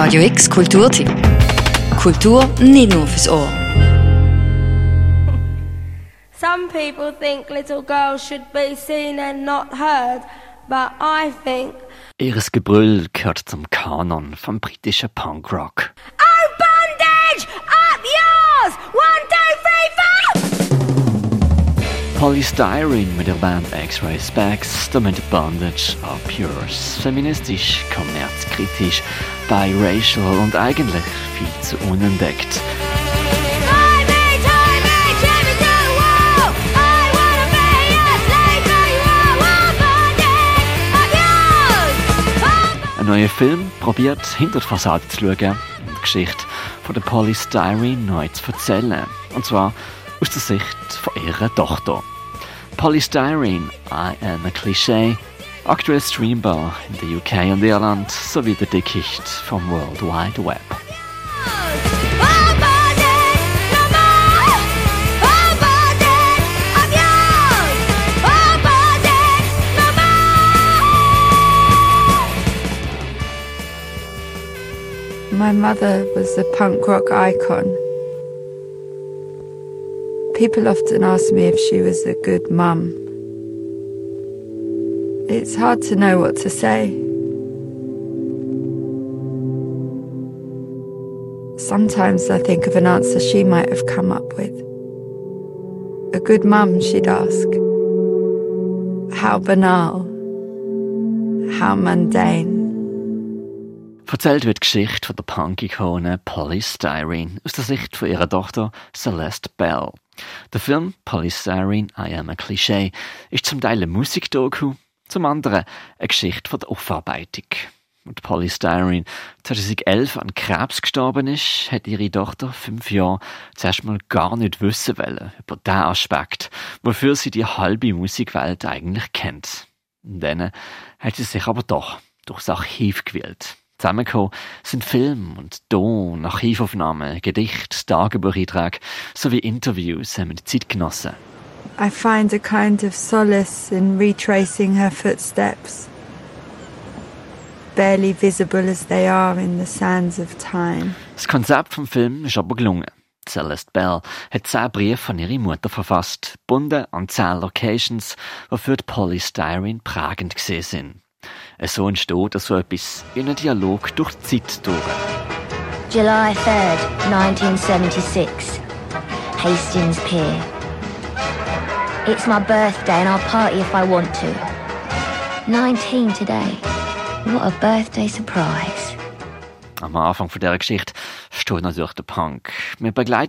Radio X Kulturtipp. Kultur nicht nur fürs Ohr. Some people think little girls should be seen and not heard, but I think. Ihres Gebrüll gehört zum Kanon vom britischen Punkrock. Polystyrene mit der Band X-Ray Specs, damit Bondage Up Yours. Feministisch, kommerzkritisch, biracial und eigentlich viel zu unentdeckt. Ein neuer Film probiert hinter die Fassade zu schauen und die Geschichte von der Polystyrene neu zu erzählen. Und zwar aus der Sicht von ihrer Tochter. Polystyrene, I am a Cliché, aktuell streambar in the UK und Irland sowie der Dickicht vom World Wide Web. My mother was a punk rock icon. People often ask me if she was a good mum. It's hard to know what to say. Sometimes I think of an answer she might have come up with. A good mum, she'd ask. How banal. How mundane. Erzählt wird die Geschichte von der Punk-Ikone Polystyrene aus der Sicht von ihrer Tochter Celeste Bell. Der Film Polystyrene, I Am a Cliché ist zum Teil ein Musikdoku, zum anderen eine Geschichte von der Aufarbeitung. Und Polystyrene 2011 an Krebs gestorben ist, hat ihre Tochter fünf Jahre zuerst mal gar nicht wissen wollen über den Aspekt, wofür sie die halbe Musikwelt eigentlich kennt. Und dann hat sie sich aber doch durchs Archiv gewählt. Zusammengekommen sind Film und Ton, Archivaufnahmen, Gedicht, Tagebucheinträge sowie Interviews mit Zeitgenossen. I find a kind of solace in retracing her footsteps, barely visible as they are in the sands of time. Das Konzept vom Film ist aber gelungen. Celeste Bell hat zehn Briefe von ihrer Mutter verfasst, gebunden an zehn Locations, die für die Polystyrene prägend gesehen sind. So entsteht so etwas wie ein Dialog durch die Zeit durch. July 3rd, 1976. Hastings Pier. It's my birthday and I'll party if I want to. 19 today. What a birthday surprise. Am Anfang von dieser Geschichte der Punk.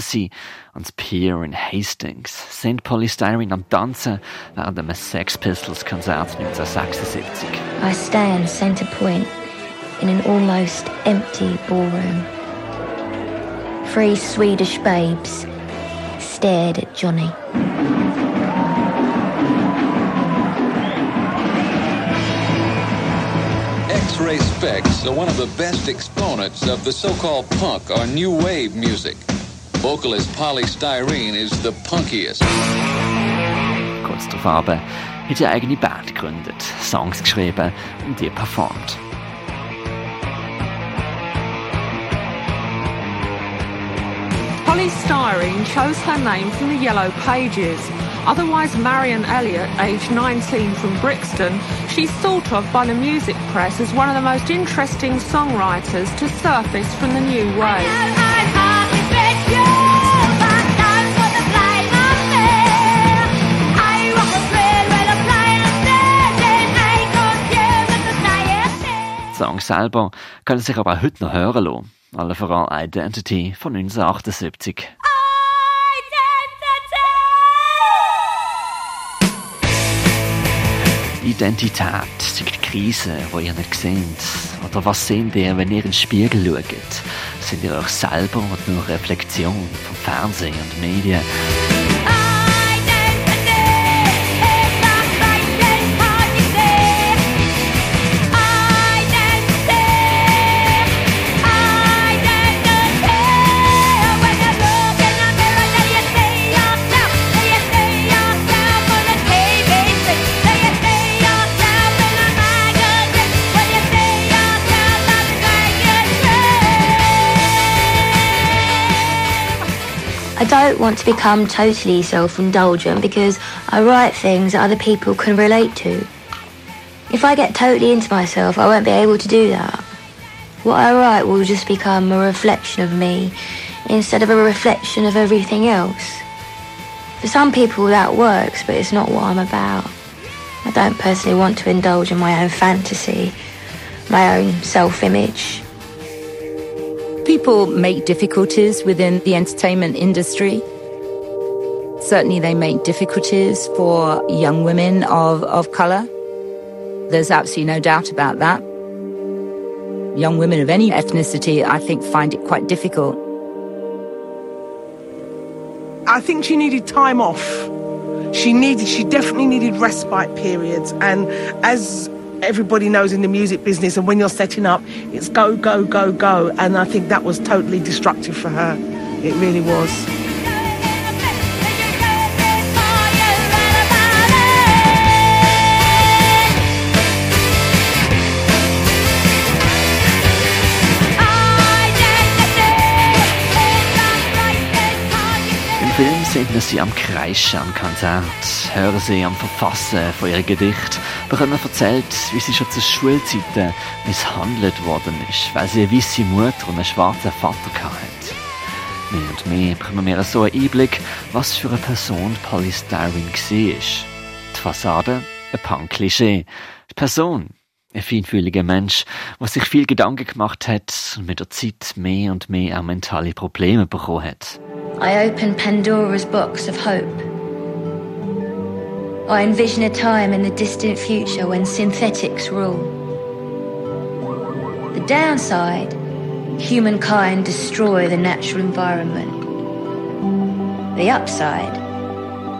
Sie ans Pier in Hastings, Polystyrene am während einem Sex Pistols Konzert 1976. I stand centre point in an almost empty ballroom. Three Swedish babes stared at Johnny. X-ray specs are one of the best exponents of the so-called punk or new wave music. Vocalist Polystyrene is the punkiest. Kurz darauf aber hat sie eine eigene Band gegründet, Songs geschrieben und die performt. Polystyrene chose her name from the Yellow Pages. Otherwise Marion Elliott, aged 19 from Brixton, she's thought of by the music press as one of the most interesting songwriters to surface from the new wave. Songs selber können sich aber auch heute noch hören lassen. Alle voran Identity von 1978. Identität sind die Krisen, die ihr nicht seht. Oder was seht ihr, wenn ihr in den Spiegel schaut? Sind ihr euch selber oder nur Reflexion vom Fernsehen und Medien? Don't want to become totally self indulgent because I write things that other people can relate to. If I get totally into myself, I won't be able to do that. What I write will just become a reflection of me instead of a reflection of everything else. For some people that works, but it's not what I'm about. I don't personally want to indulge in my own fantasy, my own self image. People make difficulties within the entertainment industry. Certainly, they make difficulties for young women of, of colour. There's absolutely no doubt about that. Young women of any ethnicity, I think, find it quite difficult. I think she needed time off. She needed, she definitely needed respite periods. And as everybody knows in the music business, and when you're setting up, it's go, go, go, go. And I think that was totally destructive for her. It really was. Sehen sie am Kreischen am Konzert, hören sie am Verfassen von ihren Gedicht, bekommen erzählt, wie sie schon zu Schulzeiten misshandelt worden ist, weil sie eine weiße Mutter und einen schwarzen Vater hatte. Mehr und mehr bekommen wir so einen Einblick, was für eine Person Polly Styrene war. Die Fassade, ein Punk-Klischee. Die Person, ein feinfühliger Mensch, der sich viel Gedanken gemacht hat und mit der Zeit mehr und mehr auch mentale Probleme bekommen hat. I open Pandora's box of hope. I envision a time in the distant future when synthetics rule. The downside humankind destroy the natural environment. The upside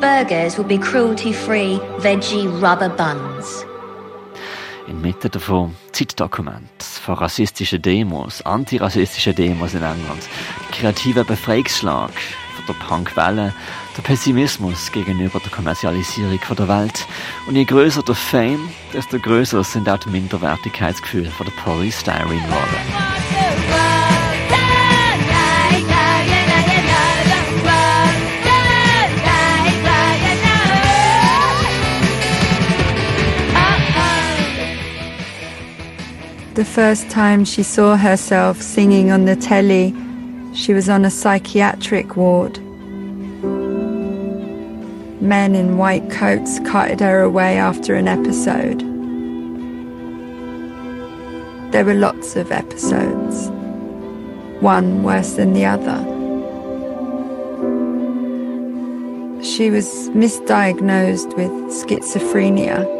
burgers will be cruelty free veggie rubber buns. Inmitten davon Zeitdokument von rassistischen Demos, antirassistischen Demos in England, kreativer Befreiungsschlag von der Punkwelle, der Pessimismus gegenüber der Kommerzialisierung von der Welt. Und je größer der Fame, desto größer sind auch die Minderwertigkeitsgefühle von der Polystyrene geworden. The first time she saw herself singing on the telly, she was on a psychiatric ward. Men in white coats carted her away after an episode. There were lots of episodes, one worse than the other. She was misdiagnosed with schizophrenia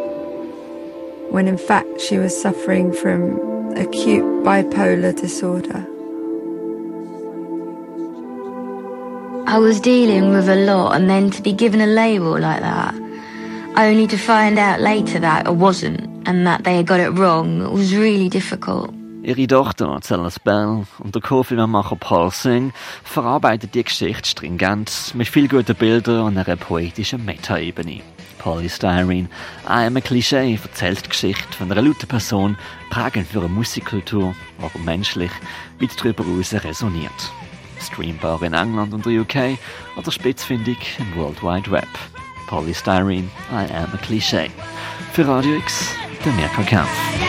when in fact she was suffering from acute bipolar disorder. I was dealing with a lot, and then to be given a label like that, only to find out later that I wasn't and that they had got it wrong, it was really difficult. Ihre Tochter, Celeste Bell, und der Co-Filmemacher Paul Singh verarbeitet die Geschichte stringent mit viel guten Bildern und einer poetischen Metaebene. Polystyrene, einem Klischee, erzählt die Geschichte von einer lauten Person, prägend für eine Musikkultur, aber menschlich weit darüber hinaus resoniert. Streambar in England und der UK oder spitzfindig im World Wide Web. Polystyrene, I am a Klischee. Für Radio X, der Mirka Kampf.